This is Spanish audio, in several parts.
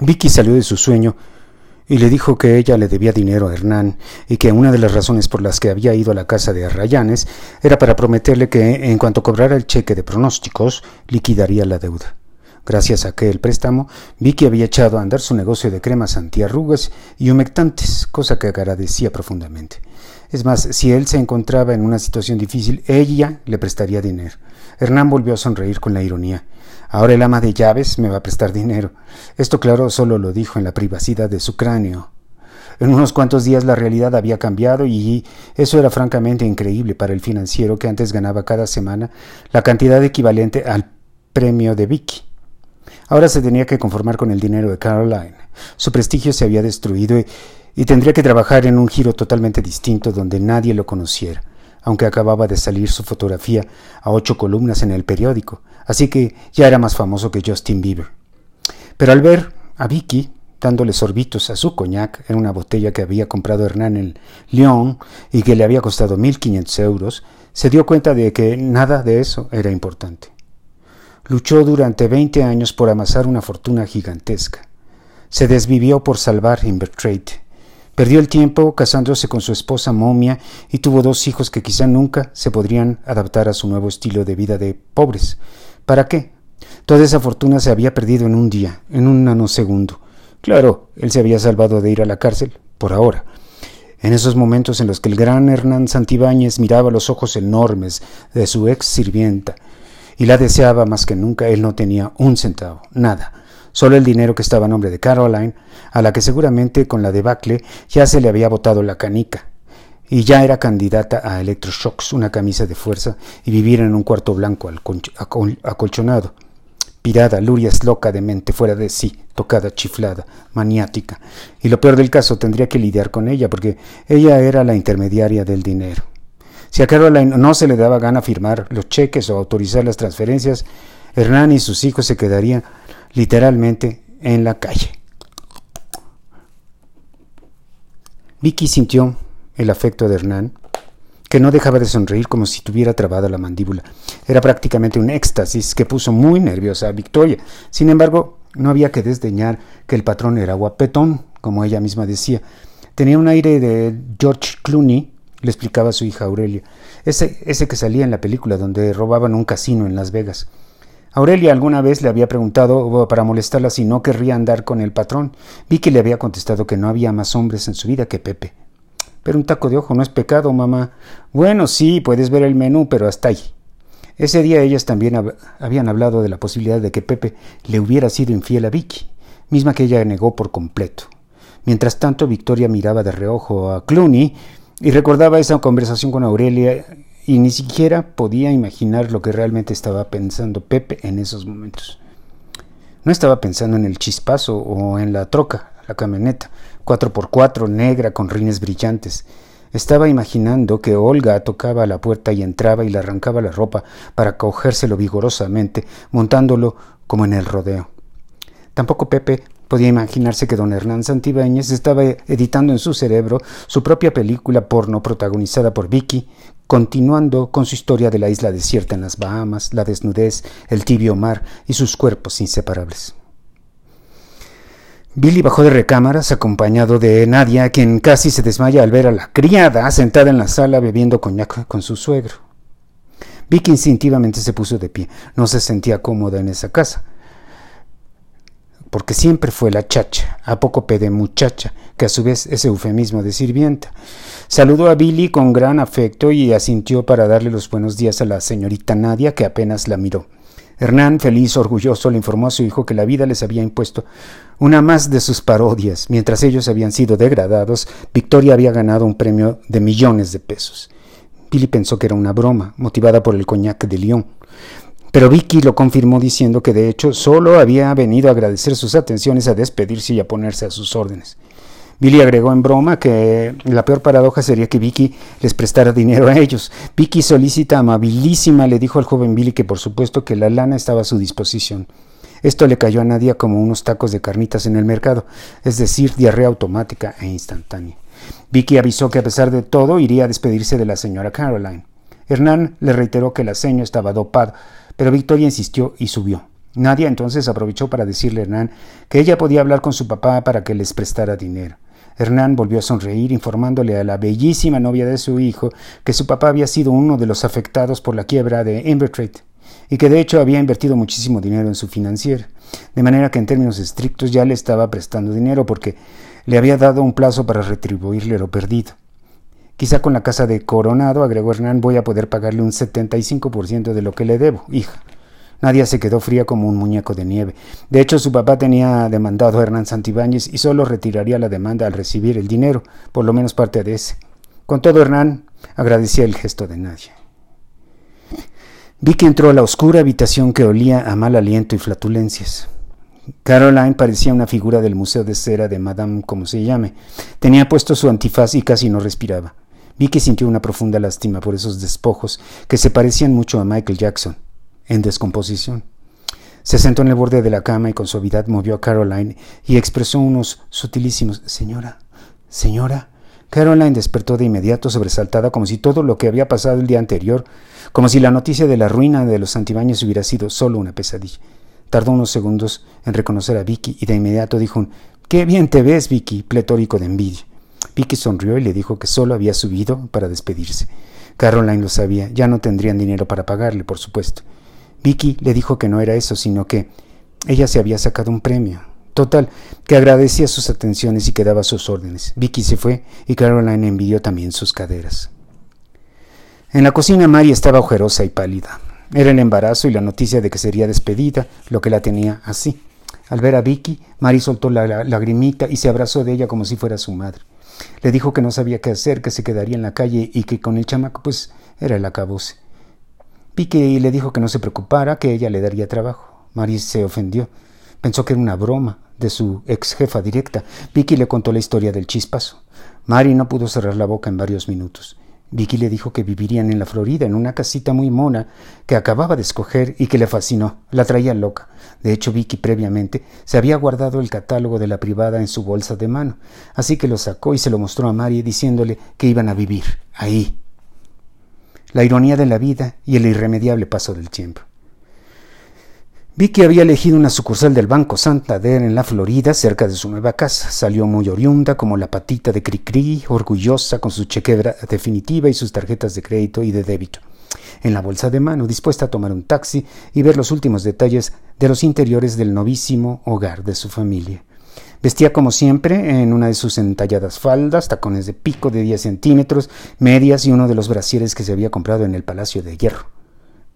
Vicky salió de su sueño y le dijo que ella le debía dinero a Hernán y que una de las razones por las que había ido a la casa de Arrayanes era para prometerle que en cuanto cobrara el cheque de pronósticos liquidaría la deuda. Gracias a aquel préstamo, Vicky había echado a andar su negocio de cremas antiarrugas y humectantes, cosa que agradecía profundamente. Es más, si él se encontraba en una situación difícil, ella le prestaría dinero. Hernán volvió a sonreír con la ironía. Ahora el ama de llaves me va a prestar dinero. Esto claro solo lo dijo en la privacidad de su cráneo. En unos cuantos días la realidad había cambiado y eso era francamente increíble para el financiero que antes ganaba cada semana la cantidad equivalente al premio de Vicky. Ahora se tenía que conformar con el dinero de Caroline. Su prestigio se había destruido y, y tendría que trabajar en un giro totalmente distinto donde nadie lo conociera aunque acababa de salir su fotografía a ocho columnas en el periódico, así que ya era más famoso que Justin Bieber. Pero al ver a Vicky dándole sorbitos a su coñac en una botella que había comprado Hernán en Lyon y que le había costado mil quinientos euros, se dio cuenta de que nada de eso era importante. Luchó durante veinte años por amasar una fortuna gigantesca. Se desvivió por salvar Invertrade Perdió el tiempo casándose con su esposa momia y tuvo dos hijos que quizá nunca se podrían adaptar a su nuevo estilo de vida de pobres. ¿Para qué? Toda esa fortuna se había perdido en un día, en un nanosegundo. Claro, él se había salvado de ir a la cárcel, por ahora. En esos momentos en los que el gran Hernán Santibáñez miraba los ojos enormes de su ex sirvienta y la deseaba más que nunca, él no tenía un centavo, nada solo el dinero que estaba a nombre de Caroline, a la que seguramente con la debacle ya se le había botado la canica, y ya era candidata a electroshocks, una camisa de fuerza y vivir en un cuarto blanco acolchonado. Pirada, Lurias loca de mente, fuera de sí, tocada, chiflada, maniática. Y lo peor del caso, tendría que lidiar con ella, porque ella era la intermediaria del dinero. Si a Caroline no se le daba gana firmar los cheques o autorizar las transferencias, Hernán y sus hijos se quedarían literalmente en la calle. Vicky sintió el afecto de Hernán, que no dejaba de sonreír como si tuviera trabada la mandíbula. Era prácticamente un éxtasis que puso muy nerviosa a Victoria. Sin embargo, no había que desdeñar que el patrón era guapetón, como ella misma decía. Tenía un aire de George Clooney, le explicaba su hija Aurelia, ese, ese que salía en la película donde robaban un casino en Las Vegas. Aurelia alguna vez le había preguntado oh, para molestarla si no querría andar con el patrón. Vi que le había contestado que no había más hombres en su vida que Pepe. Pero un taco de ojo no es pecado, mamá. Bueno, sí, puedes ver el menú, pero hasta ahí. Ese día ellas también habían hablado de la posibilidad de que Pepe le hubiera sido infiel a Vicky, misma que ella negó por completo. Mientras tanto, Victoria miraba de reojo a Clooney y recordaba esa conversación con Aurelia y ni siquiera podía imaginar lo que realmente estaba pensando Pepe en esos momentos. No estaba pensando en el chispazo o en la troca, la camioneta, 4x4 negra con rines brillantes. Estaba imaginando que Olga tocaba la puerta y entraba y le arrancaba la ropa para cogérselo vigorosamente, montándolo como en el rodeo. Tampoco Pepe podía imaginarse que don Hernán Santibáñez estaba editando en su cerebro su propia película porno protagonizada por Vicky, continuando con su historia de la isla desierta en las Bahamas, la desnudez, el tibio mar y sus cuerpos inseparables. Billy bajó de recámaras acompañado de Nadia, quien casi se desmaya al ver a la criada sentada en la sala bebiendo coñac con su suegro. Vicky instintivamente se puso de pie. No se sentía cómoda en esa casa porque siempre fue la chacha, apócope de muchacha, que a su vez es eufemismo de sirvienta. Saludó a Billy con gran afecto y asintió para darle los buenos días a la señorita Nadia, que apenas la miró. Hernán, feliz, orgulloso, le informó a su hijo que la vida les había impuesto una más de sus parodias. Mientras ellos habían sido degradados, Victoria había ganado un premio de millones de pesos. Billy pensó que era una broma, motivada por el coñac de Lyon. Pero Vicky lo confirmó diciendo que de hecho solo había venido a agradecer sus atenciones, a despedirse y a ponerse a sus órdenes. Billy agregó en broma que la peor paradoja sería que Vicky les prestara dinero a ellos. Vicky solícita, amabilísima, le dijo al joven Billy que por supuesto que la lana estaba a su disposición. Esto le cayó a Nadia como unos tacos de carnitas en el mercado, es decir, diarrea automática e instantánea. Vicky avisó que a pesar de todo iría a despedirse de la señora Caroline. Hernán le reiteró que la seño estaba dopado, pero Victoria insistió y subió. Nadia entonces aprovechó para decirle a Hernán que ella podía hablar con su papá para que les prestara dinero. Hernán volvió a sonreír informándole a la bellísima novia de su hijo que su papá había sido uno de los afectados por la quiebra de Invertrade y que de hecho había invertido muchísimo dinero en su financiera, de manera que en términos estrictos ya le estaba prestando dinero porque le había dado un plazo para retribuirle lo perdido. Quizá con la casa de Coronado, agregó Hernán, voy a poder pagarle un 75% de lo que le debo, hija. Nadia se quedó fría como un muñeco de nieve. De hecho, su papá tenía demandado a Hernán Santibáñez y solo retiraría la demanda al recibir el dinero, por lo menos parte de ese. Con todo, Hernán agradecía el gesto de Nadia. Vicky entró a la oscura habitación que olía a mal aliento y flatulencias. Caroline parecía una figura del Museo de Cera de Madame como se llame. Tenía puesto su antifaz y casi no respiraba. Vicky sintió una profunda lástima por esos despojos que se parecían mucho a Michael Jackson en descomposición. Se sentó en el borde de la cama y con suavidad movió a Caroline y expresó unos sutilísimos Señora, señora. Caroline despertó de inmediato sobresaltada como si todo lo que había pasado el día anterior, como si la noticia de la ruina de los antibaños hubiera sido solo una pesadilla. Tardó unos segundos en reconocer a Vicky y de inmediato dijo un Qué bien te ves, Vicky, pletórico de envidia. Vicky sonrió y le dijo que solo había subido para despedirse. Caroline lo sabía, ya no tendrían dinero para pagarle, por supuesto. Vicky le dijo que no era eso, sino que ella se había sacado un premio. Total, que agradecía sus atenciones y que daba sus órdenes. Vicky se fue y Caroline envidió también sus caderas. En la cocina Mary estaba ojerosa y pálida. Era el embarazo y la noticia de que sería despedida lo que la tenía así. Al ver a Vicky, Mary soltó la lagrimita y se abrazó de ella como si fuera su madre. Le dijo que no sabía qué hacer, que se quedaría en la calle y que con el chamaco pues era el acabose. Pique le dijo que no se preocupara, que ella le daría trabajo. Mary se ofendió. Pensó que era una broma de su ex jefa directa. Vicky le contó la historia del chispazo. Mary no pudo cerrar la boca en varios minutos. Vicky le dijo que vivirían en la Florida, en una casita muy mona que acababa de escoger y que le fascinó. La traía loca. De hecho, Vicky previamente se había guardado el catálogo de la privada en su bolsa de mano, así que lo sacó y se lo mostró a Mary diciéndole que iban a vivir ahí, la ironía de la vida y el irremediable paso del tiempo. Vicky había elegido una sucursal del Banco Santander en la Florida, cerca de su nueva casa. Salió muy oriunda, como la patita de Cricri, orgullosa con su chequera definitiva y sus tarjetas de crédito y de débito. En la bolsa de mano, dispuesta a tomar un taxi y ver los últimos detalles de los interiores del novísimo hogar de su familia. Vestía como siempre en una de sus entalladas faldas, tacones de pico de 10 centímetros, medias y uno de los brasieres que se había comprado en el Palacio de Hierro,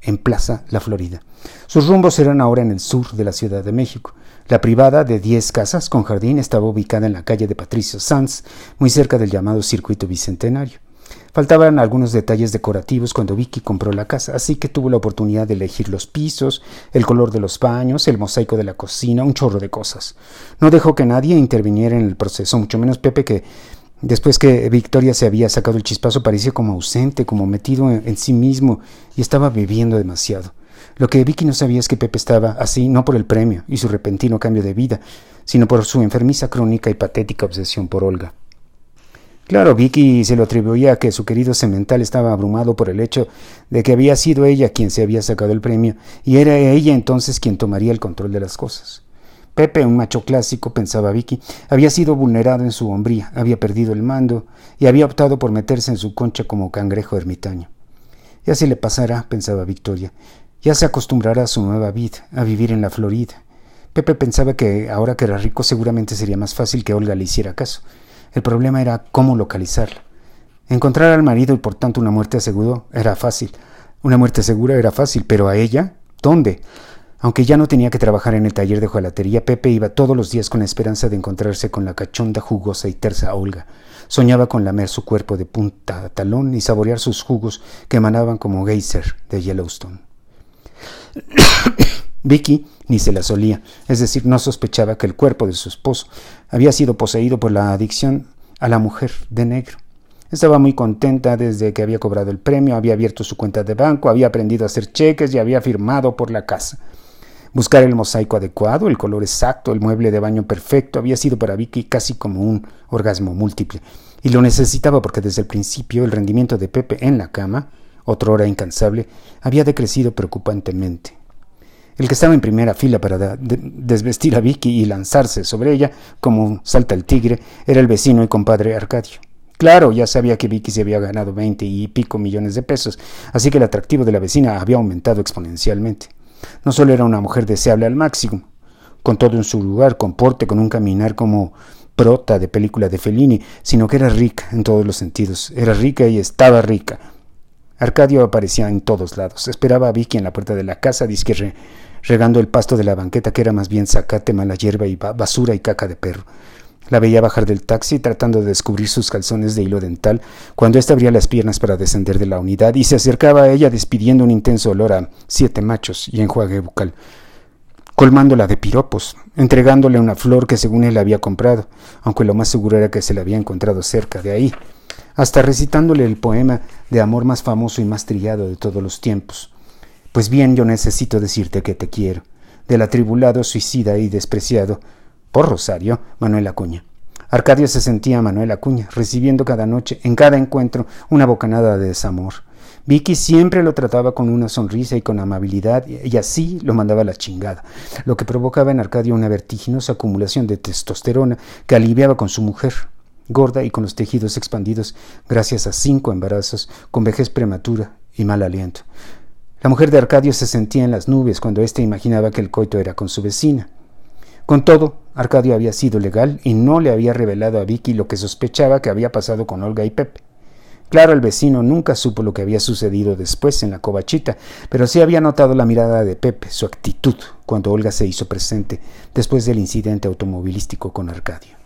en Plaza La Florida. Sus rumbos eran ahora en el sur de la Ciudad de México. La privada de 10 casas con jardín estaba ubicada en la calle de Patricio Sanz, muy cerca del llamado Circuito Bicentenario. Faltaban algunos detalles decorativos cuando Vicky compró la casa, así que tuvo la oportunidad de elegir los pisos, el color de los baños, el mosaico de la cocina, un chorro de cosas. No dejó que nadie interviniera en el proceso, mucho menos Pepe que después que Victoria se había sacado el chispazo parecía como ausente, como metido en, sí mismo y estaba bebiendo demasiado. Lo que Vicky no sabía es que Pepe estaba así no por el premio y su repentino cambio de vida, sino por su enfermiza crónica y patética obsesión por Olga. Claro, Vicky se lo atribuía a que su querido semental estaba abrumado por el hecho de que había sido ella quien se había sacado el premio, y era ella entonces quien tomaría el control de las cosas. Pepe, un macho clásico, pensaba Vicky, había sido vulnerado en su hombría, había perdido el mando y había optado por meterse en su concha como cangrejo ermitaño. Ya se le pasará, pensaba Victoria, ya se acostumbrará a su nueva vida, a vivir en la Florida. Pepe pensaba que ahora que era rico seguramente sería más fácil que Olga le hiciera caso. El problema era cómo localizarla. Encontrar al marido y por tanto una muerte aseguró era fácil. Una muerte segura era fácil, pero a ella, ¿dónde? Aunque ya no tenía que trabajar en el taller de jalatería, Pepe iba todos los días con la esperanza de encontrarse con la cachonda, jugosa y tersa Olga. Soñaba con lamer su cuerpo de punta a talón y saborear sus jugos que emanaban como geyser de Yellowstone. Vicky ni se la solía, es decir, no sospechaba que el cuerpo de su esposo había sido poseído por la adicción a la mujer de negro. Estaba muy contenta desde que había cobrado el premio, había abierto su cuenta de banco, había aprendido a hacer cheques y había firmado por la casa. Buscar el mosaico adecuado, el color exacto, el mueble de baño perfecto había sido para Vicky casi como un orgasmo múltiple. Y lo necesitaba porque desde el principio el rendimiento de Pepe en la cama, otra hora incansable, había decrecido preocupantemente. El que estaba en primera fila para desvestir a Vicky y lanzarse sobre ella como salta el tigre era el vecino y compadre Arcadio. Claro, ya sabía que Vicky se había ganado veinte y pico millones de pesos, así que el atractivo de la vecina había aumentado exponencialmente. No solo era una mujer deseable al máximo, con todo en su lugar, con porte, con un caminar como prota de película de Fellini, sino que era rica en todos los sentidos. Era rica y estaba rica. Arcadio aparecía en todos lados. Esperaba a Vicky en la puerta de la casa, disque regando el pasto de la banqueta, que era más bien zacate, mala hierba y basura y caca de perro. La veía bajar del taxi tratando de descubrir sus calzones de hilo dental cuando ésta abría las piernas para descender de la unidad y se acercaba a ella despidiendo un intenso olor a siete machos y enjuague bucal colmándola de piropos, entregándole una flor que según él había comprado, aunque lo más seguro era que se la había encontrado cerca de ahí, hasta recitándole el poema de amor más famoso y más trillado de todos los tiempos. Pues bien, yo necesito decirte que te quiero, del atribulado, suicida y despreciado, por Rosario, Manuel Acuña. Arcadio se sentía Manuel Acuña, recibiendo cada noche, en cada encuentro, una bocanada de desamor. Vicky siempre lo trataba con una sonrisa y con amabilidad y así lo mandaba a la chingada, lo que provocaba en Arcadio una vertiginosa acumulación de testosterona que aliviaba con su mujer, gorda y con los tejidos expandidos gracias a cinco embarazos, con vejez prematura y mal aliento. La mujer de Arcadio se sentía en las nubes cuando éste imaginaba que el coito era con su vecina. Con todo, Arcadio había sido legal y no le había revelado a Vicky lo que sospechaba que había pasado con Olga y Pepe. Claro, el vecino nunca supo lo que había sucedido después en la covachita, pero sí había notado la mirada de Pepe, su actitud, cuando Olga se hizo presente después del incidente automovilístico con Arcadio.